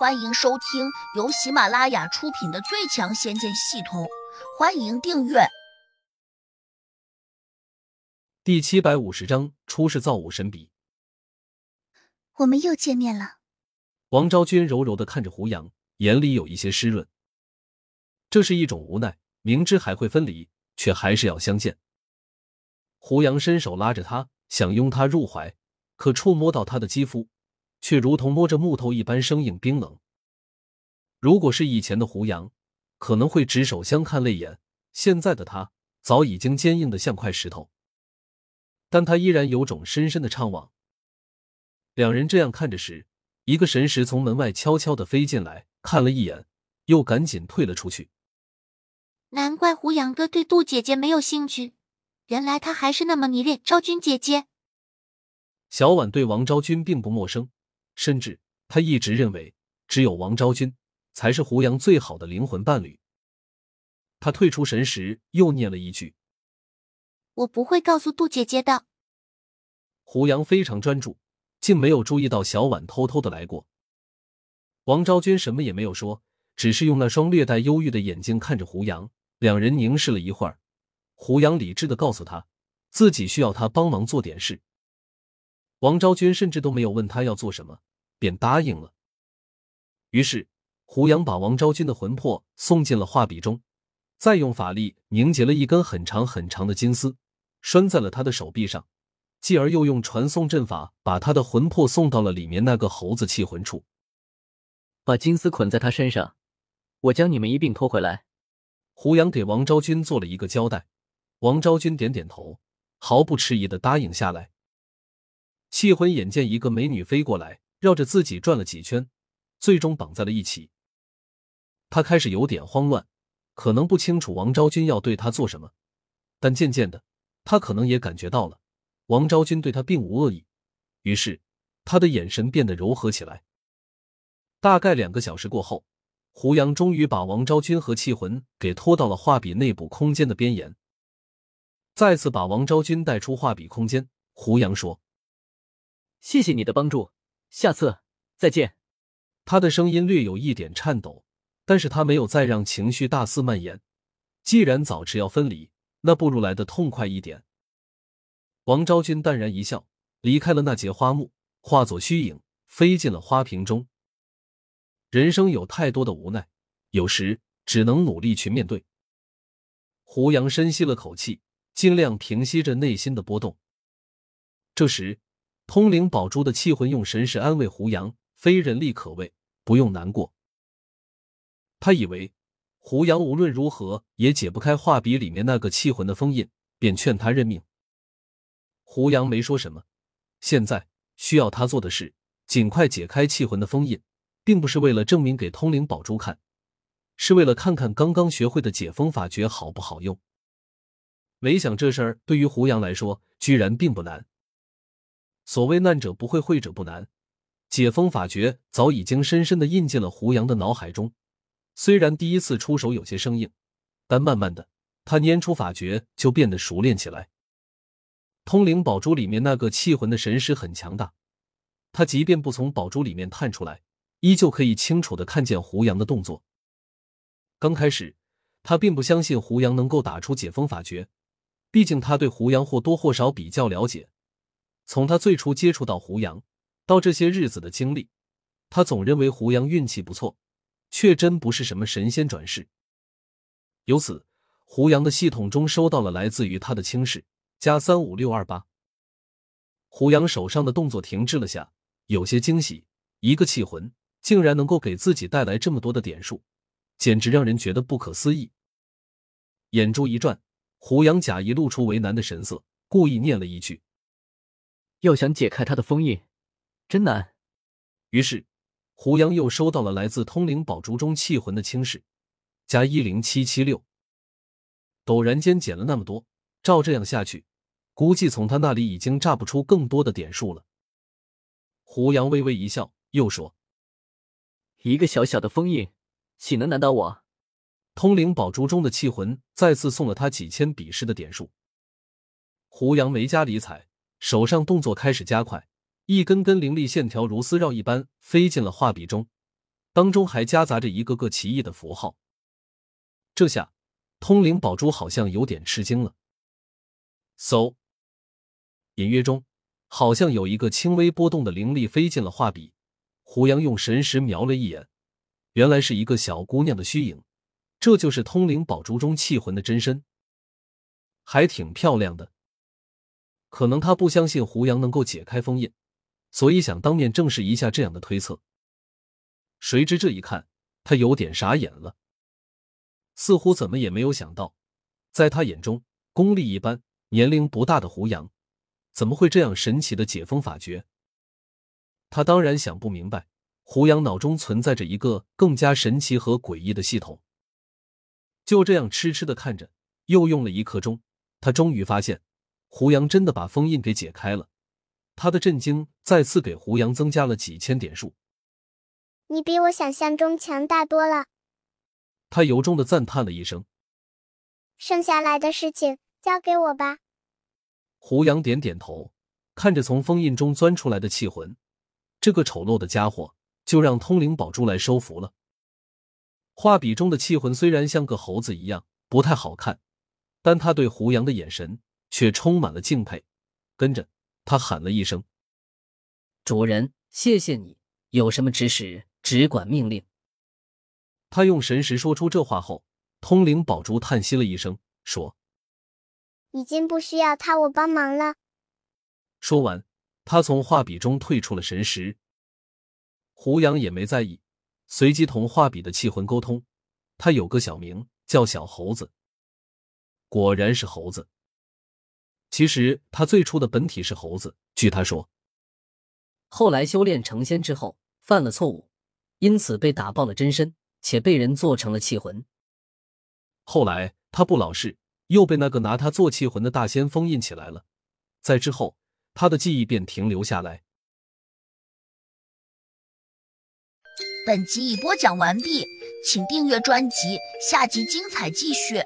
欢迎收听由喜马拉雅出品的《最强仙剑系统》，欢迎订阅。第七百五十章出世造物神笔。我们又见面了。王昭君柔柔的看着胡杨，眼里有一些湿润。这是一种无奈，明知还会分离，却还是要相见。胡杨伸手拉着她，想拥她入怀，可触摸到她的肌肤。却如同摸着木头一般生硬冰冷。如果是以前的胡杨，可能会执手相看泪眼；现在的他早已经坚硬的像块石头。但他依然有种深深的怅惘。两人这样看着时，一个神识从门外悄悄的飞进来，看了一眼，又赶紧退了出去。难怪胡杨哥对杜姐姐没有兴趣，原来他还是那么迷恋昭君姐姐。小婉对王昭君并不陌生。甚至他一直认为，只有王昭君才是胡杨最好的灵魂伴侣。他退出神时，又念了一句：“我不会告诉杜姐姐的。”胡杨非常专注，竟没有注意到小婉偷偷的来过。王昭君什么也没有说，只是用那双略带忧郁的眼睛看着胡杨。两人凝视了一会儿，胡杨理智的告诉他，自己需要他帮忙做点事。王昭君甚至都没有问他要做什么。便答应了。于是，胡杨把王昭君的魂魄送进了画笔中，再用法力凝结了一根很长很长的金丝，拴在了他的手臂上，继而又用传送阵法把他的魂魄送到了里面那个猴子气魂处，把金丝捆在他身上，我将你们一并拖回来。胡杨给王昭君做了一个交代，王昭君点点头，毫不迟疑的答应下来。气魂眼见一个美女飞过来。绕着自己转了几圈，最终绑在了一起。他开始有点慌乱，可能不清楚王昭君要对他做什么，但渐渐的，他可能也感觉到了王昭君对他并无恶意，于是他的眼神变得柔和起来。大概两个小时过后，胡杨终于把王昭君和气魂给拖到了画笔内部空间的边沿，再次把王昭君带出画笔空间。胡杨说：“谢谢你的帮助。”下次再见。他的声音略有一点颤抖，但是他没有再让情绪大肆蔓延。既然早迟要分离，那不如来的痛快一点。王昭君淡然一笑，离开了那节花木，化作虚影，飞进了花瓶中。人生有太多的无奈，有时只能努力去面对。胡杨深吸了口气，尽量平息着内心的波动。这时。通灵宝珠的气魂用神识安慰胡杨：“非人力可为，不用难过。”他以为胡杨无论如何也解不开画笔里面那个气魂的封印，便劝他认命。胡杨没说什么。现在需要他做的是尽快解开气魂的封印，并不是为了证明给通灵宝珠看，是为了看看刚刚学会的解封法诀好不好用。没想这事儿对于胡杨来说，居然并不难。所谓难者不会，会者不难。解封法诀早已经深深的印进了胡杨的脑海中。虽然第一次出手有些生硬，但慢慢的，他拈出法诀就变得熟练起来。通灵宝珠里面那个气魂的神识很强大，他即便不从宝珠里面探出来，依旧可以清楚的看见胡杨的动作。刚开始，他并不相信胡杨能够打出解封法诀，毕竟他对胡杨或多或少比较了解。从他最初接触到胡杨，到这些日子的经历，他总认为胡杨运气不错，却真不是什么神仙转世。由此，胡杨的系统中收到了来自于他的轻视加三五六二八。胡杨手上的动作停滞了下，有些惊喜，一个气魂竟然能够给自己带来这么多的点数，简直让人觉得不可思议。眼珠一转，胡杨假意露出为难的神色，故意念了一句。要想解开他的封印，真难。于是，胡杨又收到了来自通灵宝珠中气魂的轻视，加一零七七六。陡然间减了那么多，照这样下去，估计从他那里已经榨不出更多的点数了。胡杨微微一笑，又说：“一个小小的封印，岂能难倒我？”通灵宝珠中的气魂再次送了他几千比试的点数。胡杨没加理睬。手上动作开始加快，一根根凌厉线条如丝绕一般飞进了画笔中，当中还夹杂着一个个奇异的符号。这下，通灵宝珠好像有点吃惊了。嗖，隐约中好像有一个轻微波动的灵力飞进了画笔。胡杨用神识瞄了一眼，原来是一个小姑娘的虚影。这就是通灵宝珠中气魂的真身，还挺漂亮的。可能他不相信胡杨能够解开封印，所以想当面证实一下这样的推测。谁知这一看，他有点傻眼了，似乎怎么也没有想到，在他眼中功力一般、年龄不大的胡杨，怎么会这样神奇的解封法诀？他当然想不明白，胡杨脑中存在着一个更加神奇和诡异的系统。就这样痴痴的看着，又用了一刻钟，他终于发现，胡杨真的把封印给解开了。他的震惊再次给胡杨增加了几千点数。你比我想象中强大多了。他由衷的赞叹了一声。剩下来的事情交给我吧。胡杨点点头，看着从封印中钻出来的气魂，这个丑陋的家伙就让通灵宝珠来收服了。画笔中的气魂虽然像个猴子一样不太好看，但他对胡杨的眼神却充满了敬佩。跟着他喊了一声：“主人，谢谢你！有什么指使，只管命令。”他用神识说出这话后，通灵宝珠叹息了一声，说：“已经不需要他我帮忙了。”说完，他从画笔中退出了神识。胡杨也没在意。随即同画笔的气魂沟通，他有个小名叫小猴子。果然是猴子。其实他最初的本体是猴子。据他说，后来修炼成仙之后犯了错误，因此被打爆了真身，且被人做成了气魂。后来他不老实，又被那个拿他做气魂的大仙封印起来了。在之后，他的记忆便停留下来。本集已播讲完毕，请订阅专辑，下集精彩继续。